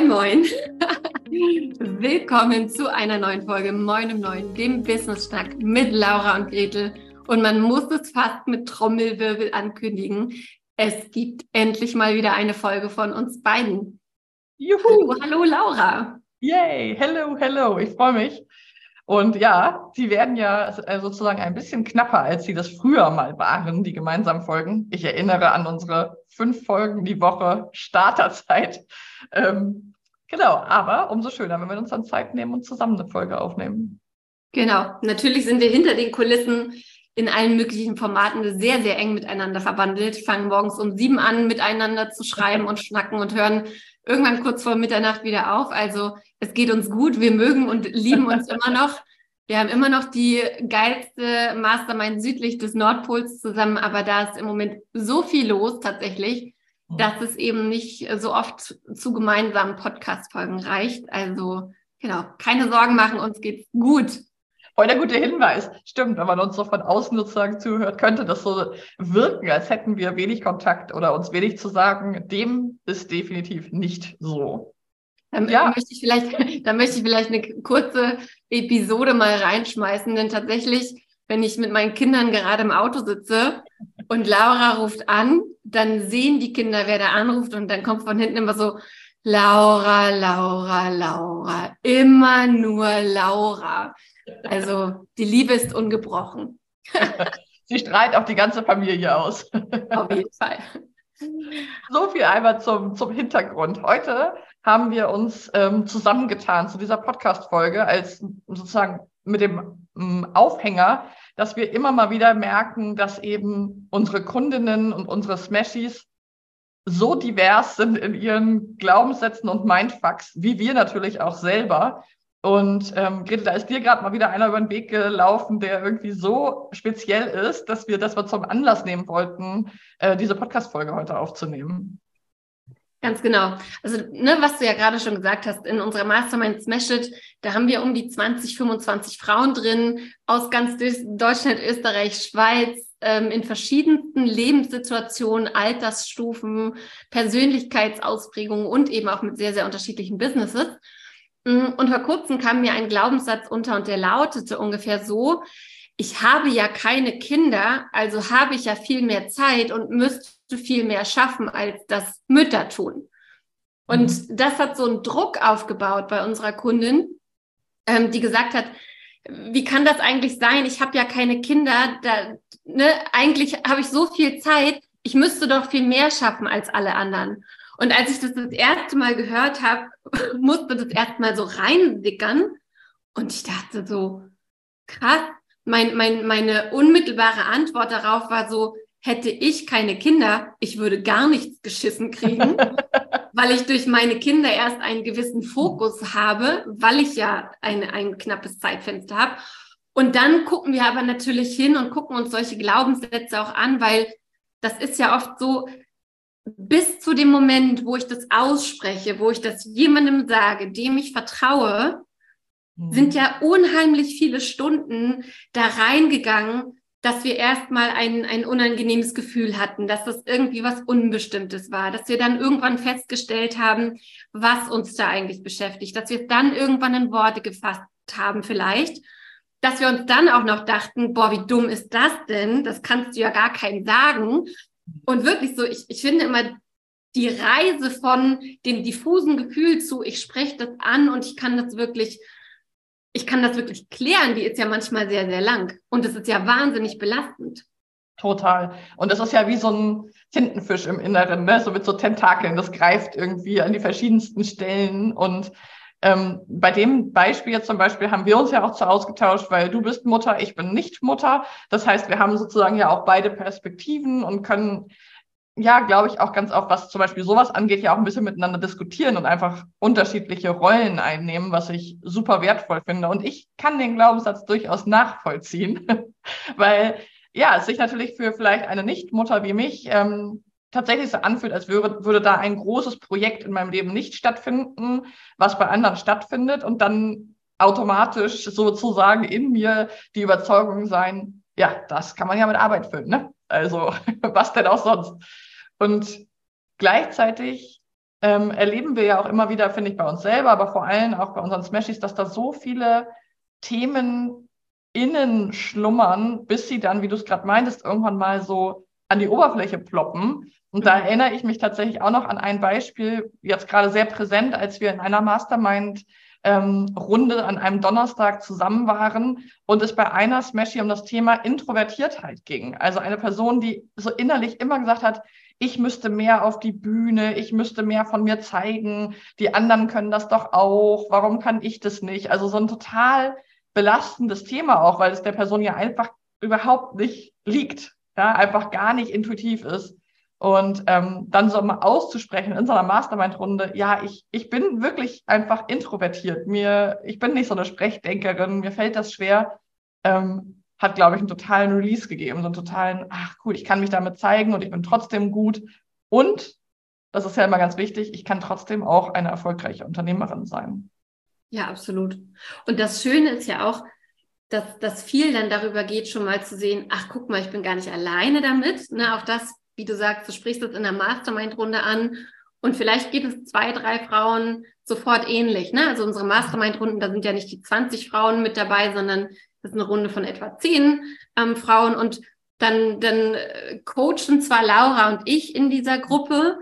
Moin, moin. Willkommen zu einer neuen Folge Moin im Neuen, dem Business Schnack mit Laura und Gretel. Und man muss es fast mit Trommelwirbel ankündigen. Es gibt endlich mal wieder eine Folge von uns beiden. Juhu! Hallo, hallo Laura. Yay! Hello, hello. Ich freue mich. Und ja, sie werden ja äh, sozusagen ein bisschen knapper, als sie das früher mal waren, die gemeinsamen Folgen. Ich erinnere an unsere fünf Folgen die Woche Starterzeit. Ähm, genau, aber umso schöner, wenn wir uns dann Zeit nehmen und zusammen eine Folge aufnehmen. Genau, natürlich sind wir hinter den Kulissen in allen möglichen Formaten sehr, sehr eng miteinander verbandelt, fangen morgens um sieben an, miteinander zu schreiben und schnacken und hören irgendwann kurz vor Mitternacht wieder auf. Also es geht uns gut, wir mögen und lieben uns immer noch. Wir haben immer noch die geilste Mastermind südlich des Nordpols zusammen, aber da ist im Moment so viel los tatsächlich. Dass es eben nicht so oft zu gemeinsamen Podcast-Folgen reicht. Also genau, keine Sorgen machen, uns geht's gut. Voll der gute Hinweis. Stimmt, wenn man uns so von außen sozusagen zuhört, könnte das so wirken, als hätten wir wenig Kontakt oder uns wenig zu sagen. Dem ist definitiv nicht so. Dann, ja. möchte ich vielleicht, dann möchte ich vielleicht eine kurze Episode mal reinschmeißen, denn tatsächlich, wenn ich mit meinen Kindern gerade im Auto sitze und Laura ruft an, dann sehen die Kinder, wer da anruft und dann kommt von hinten immer so, Laura, Laura, Laura, immer nur Laura. Also die Liebe ist ungebrochen. Sie strahlt auch die ganze Familie aus. Auf jeden Fall. So viel einmal zum, zum Hintergrund. Heute haben wir uns ähm, zusammengetan zu dieser Podcast-Folge als sozusagen mit dem ähm, Aufhänger, dass wir immer mal wieder merken, dass eben unsere Kundinnen und unsere Smashies so divers sind in ihren Glaubenssätzen und Mindfucks, wie wir natürlich auch selber. Und ähm, Gretel, da ist dir gerade mal wieder einer über den Weg gelaufen, der irgendwie so speziell ist, dass wir das mal zum Anlass nehmen wollten, äh, diese Podcast-Folge heute aufzunehmen. Ganz genau. Also, ne, was du ja gerade schon gesagt hast, in unserer Mastermind Smash It, da haben wir um die 20, 25 Frauen drin aus ganz Deutschland, Österreich, Schweiz, ähm, in verschiedensten Lebenssituationen, Altersstufen, Persönlichkeitsausprägungen und eben auch mit sehr, sehr unterschiedlichen Businesses. Mm, und vor kurzem kam mir ein Glaubenssatz unter und der lautete ungefähr so, ich habe ja keine Kinder, also habe ich ja viel mehr Zeit und müsste viel mehr schaffen, als das Mütter tun. Und mhm. das hat so einen Druck aufgebaut bei unserer Kundin, ähm, die gesagt hat, wie kann das eigentlich sein? Ich habe ja keine Kinder, da, ne, eigentlich habe ich so viel Zeit, ich müsste doch viel mehr schaffen als alle anderen. Und als ich das das erste Mal gehört habe, musste das erstmal so reinsickern. Und ich dachte so, krass. Mein, mein, meine unmittelbare Antwort darauf war so, hätte ich keine Kinder, ich würde gar nichts geschissen kriegen, weil ich durch meine Kinder erst einen gewissen Fokus habe, weil ich ja ein, ein knappes Zeitfenster habe. Und dann gucken wir aber natürlich hin und gucken uns solche Glaubenssätze auch an, weil das ist ja oft so, bis zu dem Moment, wo ich das ausspreche, wo ich das jemandem sage, dem ich vertraue, mhm. sind ja unheimlich viele Stunden da reingegangen, dass wir erstmal ein, ein unangenehmes Gefühl hatten, dass das irgendwie was Unbestimmtes war, dass wir dann irgendwann festgestellt haben, was uns da eigentlich beschäftigt, dass wir dann irgendwann in Worte gefasst haben vielleicht, dass wir uns dann auch noch dachten, boah, wie dumm ist das denn? Das kannst du ja gar keinem sagen. Und wirklich so, ich, ich finde immer die Reise von dem diffusen Gefühl zu, ich spreche das an und ich kann das wirklich, ich kann das wirklich klären, die ist ja manchmal sehr, sehr lang. Und es ist ja wahnsinnig belastend. Total. Und das ist ja wie so ein Tintenfisch im Inneren, ne? so mit so Tentakeln. Das greift irgendwie an die verschiedensten Stellen. Und ähm, bei dem Beispiel jetzt zum Beispiel haben wir uns ja auch zu ausgetauscht, weil du bist Mutter, ich bin nicht Mutter. Das heißt, wir haben sozusagen ja auch beide Perspektiven und können ja, glaube ich, auch ganz oft, was zum Beispiel sowas angeht, ja auch ein bisschen miteinander diskutieren und einfach unterschiedliche Rollen einnehmen, was ich super wertvoll finde. Und ich kann den Glaubenssatz durchaus nachvollziehen, weil ja, es sich natürlich für vielleicht eine Nichtmutter wie mich ähm, tatsächlich so anfühlt, als würde, würde da ein großes Projekt in meinem Leben nicht stattfinden, was bei anderen stattfindet und dann automatisch sozusagen in mir die Überzeugung sein, ja, das kann man ja mit Arbeit füllen, ne? Also was denn auch sonst? Und gleichzeitig ähm, erleben wir ja auch immer wieder, finde ich, bei uns selber, aber vor allem auch bei unseren Smashies, dass da so viele Themen innen schlummern, bis sie dann, wie du es gerade meintest, irgendwann mal so an die Oberfläche ploppen. Und da mhm. erinnere ich mich tatsächlich auch noch an ein Beispiel, jetzt gerade sehr präsent, als wir in einer Mastermind ähm, Runde an einem Donnerstag zusammen waren und es bei einer Smashy um das Thema Introvertiertheit ging. Also eine Person, die so innerlich immer gesagt hat, ich müsste mehr auf die Bühne, ich müsste mehr von mir zeigen, die anderen können das doch auch, warum kann ich das nicht? Also so ein total belastendes Thema auch, weil es der Person ja einfach überhaupt nicht liegt, ja, einfach gar nicht intuitiv ist. Und ähm, dann so mal auszusprechen in so einer Mastermind-Runde, ja, ich, ich bin wirklich einfach introvertiert. Mir, ich bin nicht so eine Sprechdenkerin, mir fällt das schwer, ähm, hat, glaube ich, einen totalen Release gegeben, so einen totalen, ach cool, ich kann mich damit zeigen und ich bin trotzdem gut. Und, das ist ja immer ganz wichtig, ich kann trotzdem auch eine erfolgreiche Unternehmerin sein. Ja, absolut. Und das Schöne ist ja auch, dass, dass viel dann darüber geht, schon mal zu sehen, ach guck mal, ich bin gar nicht alleine damit. Ne? Auch das wie du sagst, du sprichst es in der Mastermind-Runde an und vielleicht geht es zwei, drei Frauen sofort ähnlich. Ne? Also unsere Mastermind-Runden, da sind ja nicht die 20 Frauen mit dabei, sondern das ist eine Runde von etwa zehn ähm, Frauen und dann, dann äh, coachen zwar Laura und ich in dieser Gruppe,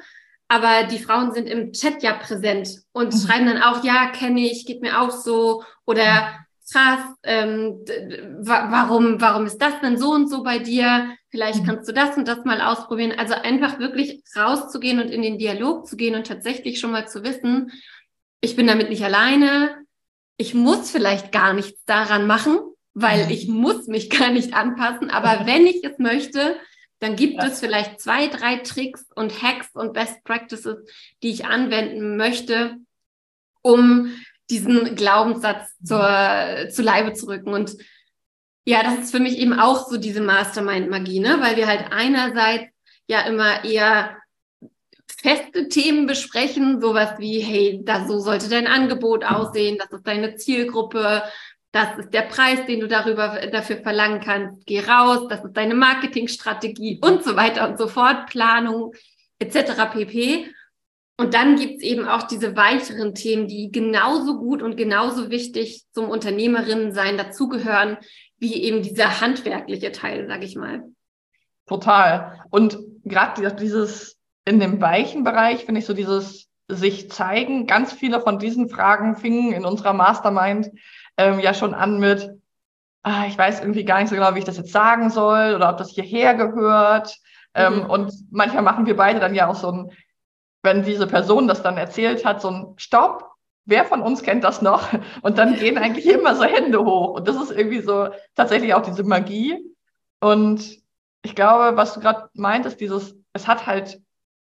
aber die Frauen sind im Chat ja präsent und mhm. schreiben dann auch, ja, kenne ich, geht mir auch so oder krass, ähm, warum, warum ist das denn so und so bei dir? Vielleicht mhm. kannst du das und das mal ausprobieren. Also einfach wirklich rauszugehen und in den Dialog zu gehen und tatsächlich schon mal zu wissen, ich bin damit nicht alleine. Ich muss vielleicht gar nichts daran machen, weil mhm. ich muss mich gar nicht anpassen. Aber wenn ich es möchte, dann gibt es vielleicht zwei, drei Tricks und Hacks und Best Practices, die ich anwenden möchte, um diesen Glaubenssatz zur, zu Leibe zu rücken. Und ja, das ist für mich eben auch so diese Mastermind-Magie, ne? weil wir halt einerseits ja immer eher feste Themen besprechen, sowas wie, hey, da so sollte dein Angebot aussehen, das ist deine Zielgruppe, das ist der Preis, den du darüber dafür verlangen kannst, geh raus, das ist deine Marketingstrategie und so weiter und so fort, Planung etc. pp. Und dann gibt's eben auch diese weiteren Themen, die genauso gut und genauso wichtig zum Unternehmerinnensein dazugehören, wie eben dieser handwerkliche Teil, sag ich mal. Total. Und gerade dieses in dem weichen Bereich finde ich so dieses sich zeigen. Ganz viele von diesen Fragen fingen in unserer Mastermind ähm, ja schon an mit, ah, ich weiß irgendwie gar nicht so genau, wie ich das jetzt sagen soll oder ob das hierher gehört. Ähm, mhm. Und manchmal machen wir beide dann ja auch so ein wenn diese Person das dann erzählt hat, so ein Stopp, wer von uns kennt das noch? Und dann gehen eigentlich immer so Hände hoch. Und das ist irgendwie so tatsächlich auch diese Magie. Und ich glaube, was du gerade meintest, dieses, es hat halt,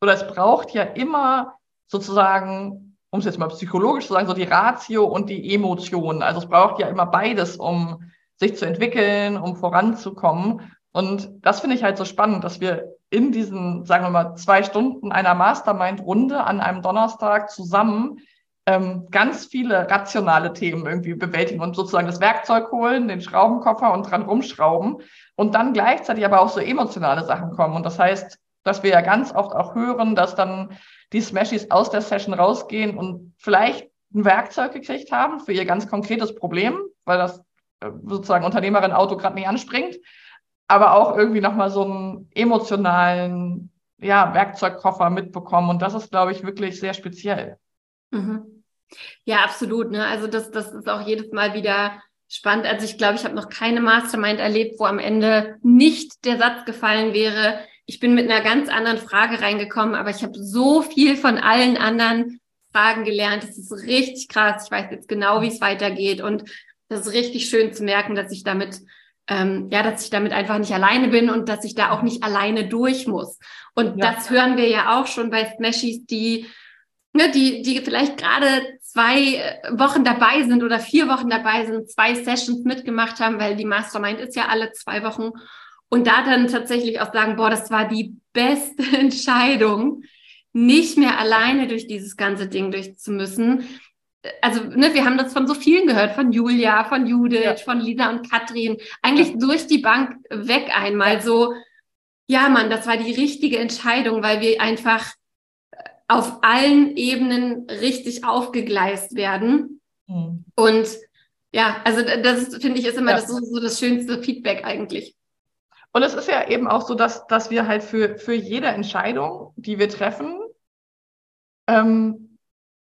oder es braucht ja immer sozusagen, um es jetzt mal psychologisch zu sagen, so die Ratio und die Emotionen. Also es braucht ja immer beides, um sich zu entwickeln, um voranzukommen. Und das finde ich halt so spannend, dass wir in diesen, sagen wir mal, zwei Stunden einer Mastermind-Runde an einem Donnerstag zusammen ähm, ganz viele rationale Themen irgendwie bewältigen und sozusagen das Werkzeug holen, den Schraubenkoffer und dran rumschrauben und dann gleichzeitig aber auch so emotionale Sachen kommen. Und das heißt, dass wir ja ganz oft auch hören, dass dann die Smashies aus der Session rausgehen und vielleicht ein Werkzeug gekriegt haben für ihr ganz konkretes Problem, weil das äh, sozusagen Unternehmerin Auto gerade nicht anspringt aber auch irgendwie nochmal so einen emotionalen ja, Werkzeugkoffer mitbekommen. Und das ist, glaube ich, wirklich sehr speziell. Mhm. Ja, absolut. Ne? Also das, das ist auch jedes Mal wieder spannend. Also ich glaube, ich habe noch keine Mastermind erlebt, wo am Ende nicht der Satz gefallen wäre, ich bin mit einer ganz anderen Frage reingekommen, aber ich habe so viel von allen anderen Fragen gelernt. Das ist richtig krass. Ich weiß jetzt genau, wie es weitergeht. Und das ist richtig schön zu merken, dass ich damit ähm, ja, dass ich damit einfach nicht alleine bin und dass ich da auch nicht alleine durch muss. Und ja. das hören wir ja auch schon bei Smashies, die, ne, die, die vielleicht gerade zwei Wochen dabei sind oder vier Wochen dabei sind, zwei Sessions mitgemacht haben, weil die Mastermind ist ja alle zwei Wochen. Und da dann tatsächlich auch sagen, boah, das war die beste Entscheidung, nicht mehr alleine durch dieses ganze Ding durchzumüssen, also ne, wir haben das von so vielen gehört, von Julia, von Judith, ja. von Lisa und Katrin, eigentlich ja. durch die Bank weg einmal so, ja Mann, das war die richtige Entscheidung, weil wir einfach auf allen Ebenen richtig aufgegleist werden. Mhm. Und ja, also das finde ich ist immer ja. das, so, so das schönste Feedback eigentlich. Und es ist ja eben auch so, dass, dass wir halt für, für jede Entscheidung, die wir treffen, ähm,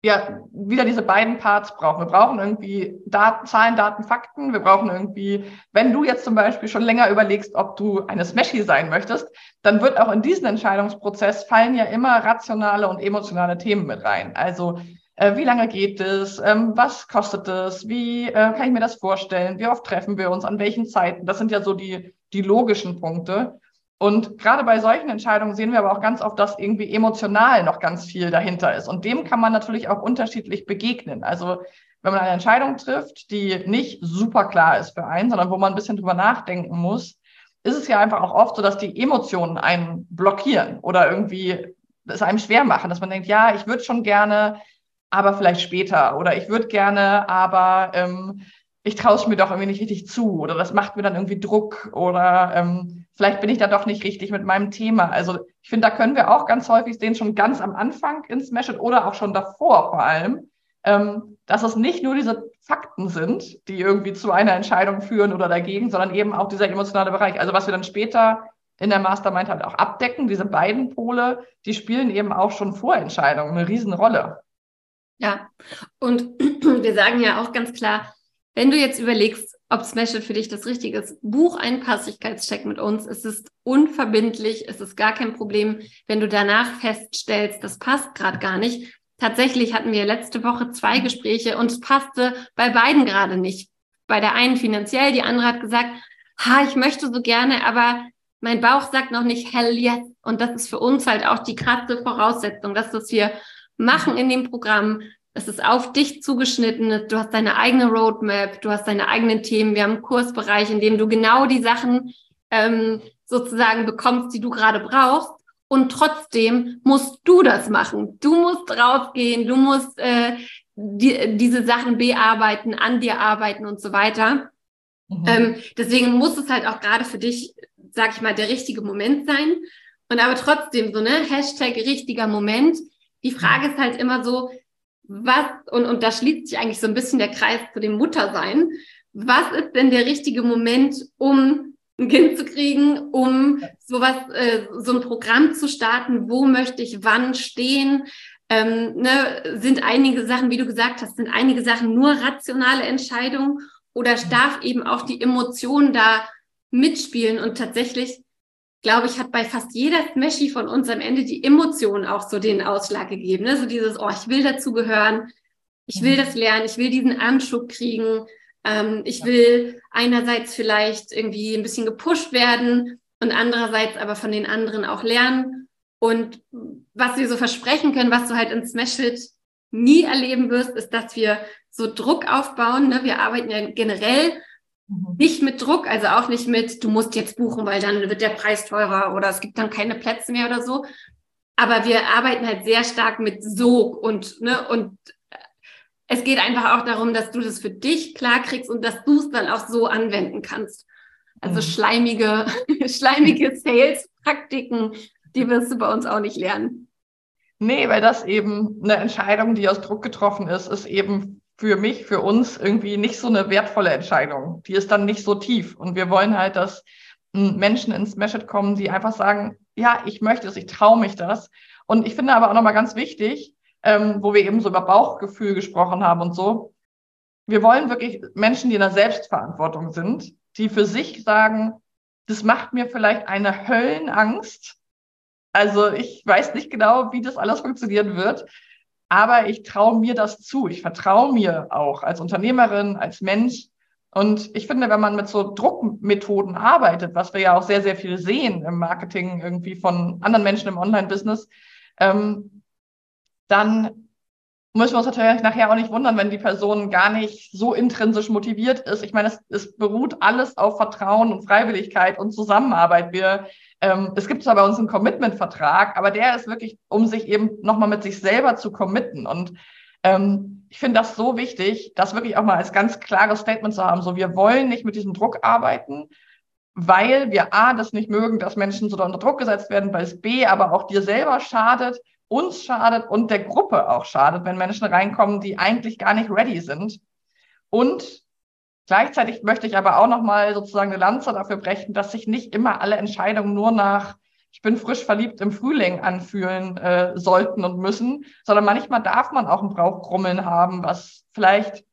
ja, wieder diese beiden Parts brauchen. Wir brauchen irgendwie Daten, Zahlen, Daten, Fakten. Wir brauchen irgendwie, wenn du jetzt zum Beispiel schon länger überlegst, ob du eine Smashy sein möchtest, dann wird auch in diesen Entscheidungsprozess fallen ja immer rationale und emotionale Themen mit rein. Also äh, wie lange geht es? Ähm, was kostet es? Wie äh, kann ich mir das vorstellen? Wie oft treffen wir uns? An welchen Zeiten? Das sind ja so die, die logischen Punkte. Und gerade bei solchen Entscheidungen sehen wir aber auch ganz oft, dass irgendwie emotional noch ganz viel dahinter ist. Und dem kann man natürlich auch unterschiedlich begegnen. Also wenn man eine Entscheidung trifft, die nicht super klar ist für einen, sondern wo man ein bisschen drüber nachdenken muss, ist es ja einfach auch oft so, dass die Emotionen einen blockieren oder irgendwie es einem schwer machen, dass man denkt, ja, ich würde schon gerne, aber vielleicht später oder ich würde gerne, aber ähm, ich traue es mir doch irgendwie nicht richtig zu oder das macht mir dann irgendwie Druck oder ähm, vielleicht bin ich da doch nicht richtig mit meinem Thema. Also ich finde, da können wir auch ganz häufig sehen, schon ganz am Anfang in Smash It oder auch schon davor vor allem, ähm, dass es nicht nur diese Fakten sind, die irgendwie zu einer Entscheidung führen oder dagegen, sondern eben auch dieser emotionale Bereich. Also was wir dann später in der Mastermind halt auch abdecken, diese beiden Pole, die spielen eben auch schon vor Entscheidungen eine Riesenrolle. Ja, und wir sagen ja auch ganz klar, wenn du jetzt überlegst, ob Smash It für dich das Richtige ist, buch einen Passigkeitscheck mit uns. Es ist unverbindlich, es ist gar kein Problem, wenn du danach feststellst, das passt gerade gar nicht. Tatsächlich hatten wir letzte Woche zwei Gespräche und es passte bei beiden gerade nicht. Bei der einen finanziell, die andere hat gesagt, ha, ich möchte so gerne, aber mein Bauch sagt noch nicht hell yes. Und das ist für uns halt auch die krasse Voraussetzung, dass das wir machen in dem Programm, es ist auf dich zugeschnitten. Du hast deine eigene Roadmap, du hast deine eigenen Themen. Wir haben einen Kursbereich, in dem du genau die Sachen ähm, sozusagen bekommst, die du gerade brauchst. Und trotzdem musst du das machen. Du musst rausgehen, du musst äh, die, diese Sachen bearbeiten, an dir arbeiten und so weiter. Mhm. Ähm, deswegen muss es halt auch gerade für dich, sag ich mal, der richtige Moment sein. Und aber trotzdem so, ne, Hashtag richtiger Moment. Die Frage ist halt immer so, was, und, und da schließt sich eigentlich so ein bisschen der Kreis zu dem Muttersein. Was ist denn der richtige Moment, um ein Kind zu kriegen, um sowas, äh, so ein Programm zu starten? Wo möchte ich wann stehen? Ähm, ne, sind einige Sachen, wie du gesagt hast, sind einige Sachen nur rationale Entscheidungen oder darf eben auch die Emotion da mitspielen? Und tatsächlich glaube ich, hat bei fast jeder Smashy von uns am Ende die Emotionen auch so den Ausschlag gegeben. Ne? So dieses, oh, ich will dazugehören, ich will mhm. das lernen, ich will diesen Anschub kriegen, ähm, ich will einerseits vielleicht irgendwie ein bisschen gepusht werden und andererseits aber von den anderen auch lernen. Und was wir so versprechen können, was du halt in Smash It nie erleben wirst, ist, dass wir so Druck aufbauen. Ne? Wir arbeiten ja generell Mhm. Nicht mit Druck, also auch nicht mit, du musst jetzt buchen, weil dann wird der Preis teurer oder es gibt dann keine Plätze mehr oder so. Aber wir arbeiten halt sehr stark mit Sog und, ne, und es geht einfach auch darum, dass du das für dich klar kriegst und dass du es dann auch so anwenden kannst. Also mhm. schleimige, schleimige Sales-Praktiken, die wirst du bei uns auch nicht lernen. Nee, weil das eben eine Entscheidung, die aus Druck getroffen ist, ist eben für mich, für uns irgendwie nicht so eine wertvolle Entscheidung. Die ist dann nicht so tief. Und wir wollen halt, dass hm, Menschen ins Smash It kommen, die einfach sagen, ja, ich möchte es, ich traue mich das. Und ich finde aber auch nochmal ganz wichtig, ähm, wo wir eben so über Bauchgefühl gesprochen haben und so. Wir wollen wirklich Menschen, die in der Selbstverantwortung sind, die für sich sagen, das macht mir vielleicht eine Höllenangst. Also ich weiß nicht genau, wie das alles funktionieren wird aber ich traue mir das zu. Ich vertraue mir auch als Unternehmerin, als Mensch. Und ich finde, wenn man mit so Druckmethoden arbeitet, was wir ja auch sehr, sehr viel sehen im Marketing irgendwie von anderen Menschen im Online-Business, ähm, dann müssen wir uns natürlich nachher auch nicht wundern, wenn die Person gar nicht so intrinsisch motiviert ist. Ich meine, es, es beruht alles auf Vertrauen und Freiwilligkeit und Zusammenarbeit. Wir ähm, es gibt zwar bei uns einen Commitment-Vertrag, aber der ist wirklich, um sich eben nochmal mit sich selber zu committen. Und ähm, ich finde das so wichtig, das wirklich auch mal als ganz klares Statement zu haben. So, wir wollen nicht mit diesem Druck arbeiten, weil wir A, das nicht mögen, dass Menschen so unter Druck gesetzt werden, weil es B, aber auch dir selber schadet uns schadet und der Gruppe auch schadet, wenn Menschen reinkommen, die eigentlich gar nicht ready sind. Und gleichzeitig möchte ich aber auch nochmal sozusagen eine Lanze dafür brechen, dass sich nicht immer alle Entscheidungen nur nach ich bin frisch verliebt im Frühling anfühlen äh, sollten und müssen, sondern manchmal darf man auch ein Brauchgrummeln haben, was vielleicht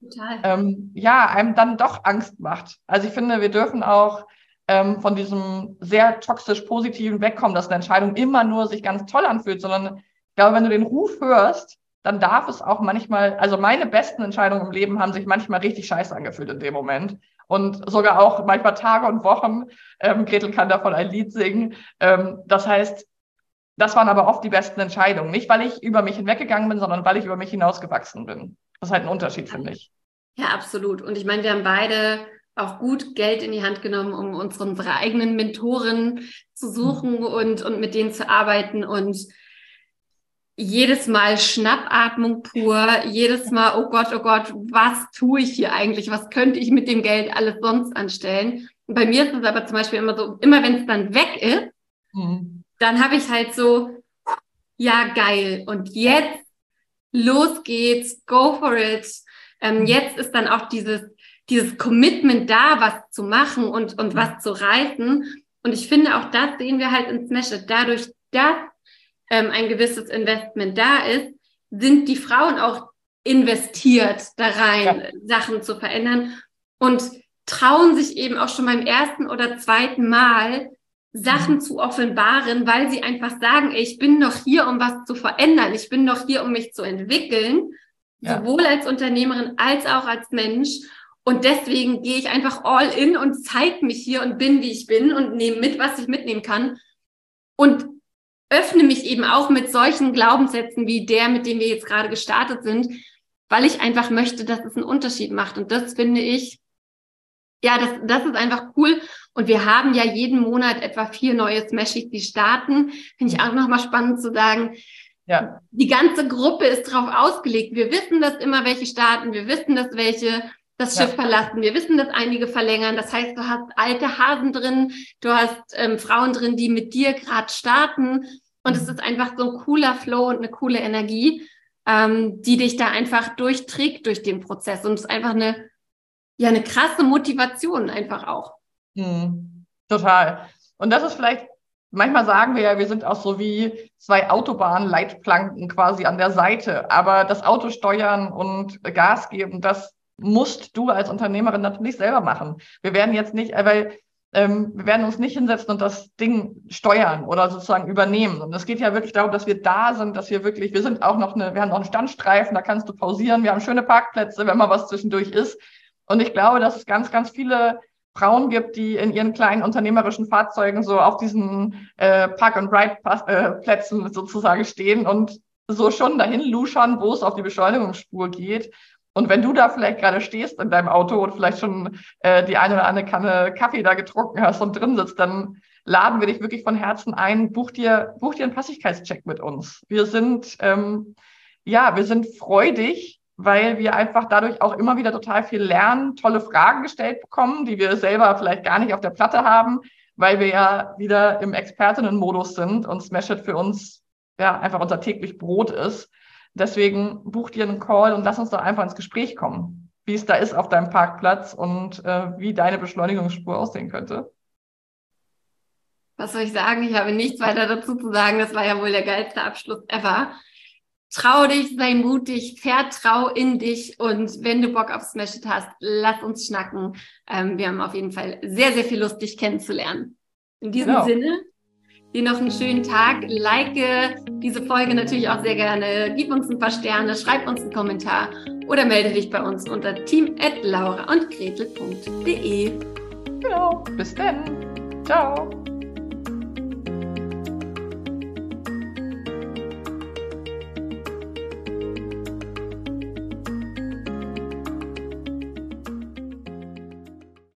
ähm, ja einem dann doch Angst macht. Also ich finde, wir dürfen auch ähm, von diesem sehr toxisch positiven wegkommen, dass eine Entscheidung immer nur sich ganz toll anfühlt, sondern glaube, wenn du den Ruf hörst, dann darf es auch manchmal, also meine besten Entscheidungen im Leben haben sich manchmal richtig scheiße angefühlt in dem Moment und sogar auch manchmal Tage und Wochen. Ähm, Gretel kann davon ein Lied singen. Ähm, das heißt, das waren aber oft die besten Entscheidungen. Nicht, weil ich über mich hinweggegangen bin, sondern weil ich über mich hinausgewachsen bin. Das ist halt ein Unterschied, finde ich. Ja, absolut. Und ich meine, wir haben beide auch gut Geld in die Hand genommen, um unsere, eigenen Mentoren zu suchen mhm. und, und mit denen zu arbeiten. Und jedes Mal Schnappatmung pur, jedes Mal, oh Gott, oh Gott, was tue ich hier eigentlich? Was könnte ich mit dem Geld alles sonst anstellen? Und bei mir ist es aber zum Beispiel immer so, immer wenn es dann weg ist, mhm. dann habe ich halt so, ja, geil. Und jetzt, los geht's, go for it. Ähm, mhm. Jetzt ist dann auch dieses, dieses Commitment da, was zu machen und, und was zu reißen. Und ich finde, auch das sehen wir halt in Smash It. Dadurch, dass ähm, ein gewisses Investment da ist, sind die Frauen auch investiert da rein, ja. Sachen zu verändern und trauen sich eben auch schon beim ersten oder zweiten Mal Sachen mhm. zu offenbaren, weil sie einfach sagen, ey, ich bin doch hier, um was zu verändern. Ich bin doch hier, um mich zu entwickeln, ja. sowohl als Unternehmerin als auch als Mensch. Und deswegen gehe ich einfach all in und zeige mich hier und bin, wie ich bin und nehme mit, was ich mitnehmen kann. Und öffne mich eben auch mit solchen Glaubenssätzen wie der, mit dem wir jetzt gerade gestartet sind, weil ich einfach möchte, dass es einen Unterschied macht. Und das finde ich, ja, das, das ist einfach cool. Und wir haben ja jeden Monat etwa vier neue Smashies, die starten. Finde ich auch nochmal spannend zu sagen. Ja. Die ganze Gruppe ist darauf ausgelegt. Wir wissen, dass immer welche starten. Wir wissen, dass welche das Schiff ja. verlassen. Wir wissen, dass einige verlängern. Das heißt, du hast alte Hasen drin, du hast ähm, Frauen drin, die mit dir gerade starten. Und es ist einfach so ein cooler Flow und eine coole Energie, ähm, die dich da einfach durchträgt durch den Prozess. Und es ist einfach eine, ja, eine krasse Motivation einfach auch. Mhm. Total. Und das ist vielleicht, manchmal sagen wir ja, wir sind auch so wie zwei Autobahnleitplanken quasi an der Seite. Aber das Auto steuern und Gas geben, das musst du als Unternehmerin natürlich selber machen. Wir werden jetzt nicht, äh, weil ähm, wir werden uns nicht hinsetzen und das Ding steuern oder sozusagen übernehmen. Und es geht ja wirklich darum, dass wir da sind, dass wir wirklich, wir sind auch noch eine, wir haben noch einen Standstreifen, da kannst du pausieren, wir haben schöne Parkplätze, wenn mal was zwischendurch ist. Und ich glaube, dass es ganz, ganz viele Frauen gibt, die in ihren kleinen unternehmerischen Fahrzeugen so auf diesen äh, Park-and-Ride-Plätzen äh, sozusagen stehen und so schon dahin luschern, wo es auf die Beschleunigungsspur geht. Und wenn du da vielleicht gerade stehst in deinem Auto und vielleicht schon äh, die eine oder andere Kanne Kaffee da getrunken hast und drin sitzt, dann laden wir dich wirklich von Herzen ein. Buch dir, buch dir einen Passigkeitscheck mit uns. Wir sind, ähm, ja, wir sind freudig, weil wir einfach dadurch auch immer wieder total viel lernen, tolle Fragen gestellt bekommen, die wir selber vielleicht gar nicht auf der Platte haben, weil wir ja wieder im Expertinnenmodus sind und Smash It für uns ja einfach unser täglich Brot ist. Deswegen buch dir einen Call und lass uns da einfach ins Gespräch kommen, wie es da ist auf deinem Parkplatz und äh, wie deine Beschleunigungsspur aussehen könnte. Was soll ich sagen? Ich habe nichts weiter dazu zu sagen. Das war ja wohl der geilste Abschluss ever. Trau dich, sei mutig, vertrau in dich und wenn du Bock auf Smash It hast, lass uns schnacken. Ähm, wir haben auf jeden Fall sehr, sehr viel Lust, dich kennenzulernen. In diesem genau. Sinne dir noch einen schönen Tag. Like diese Folge natürlich auch sehr gerne. Gib uns ein paar Sterne, schreib uns einen Kommentar oder melde dich bei uns unter team@laura und gretel.de. Genau, bis dann. Ciao.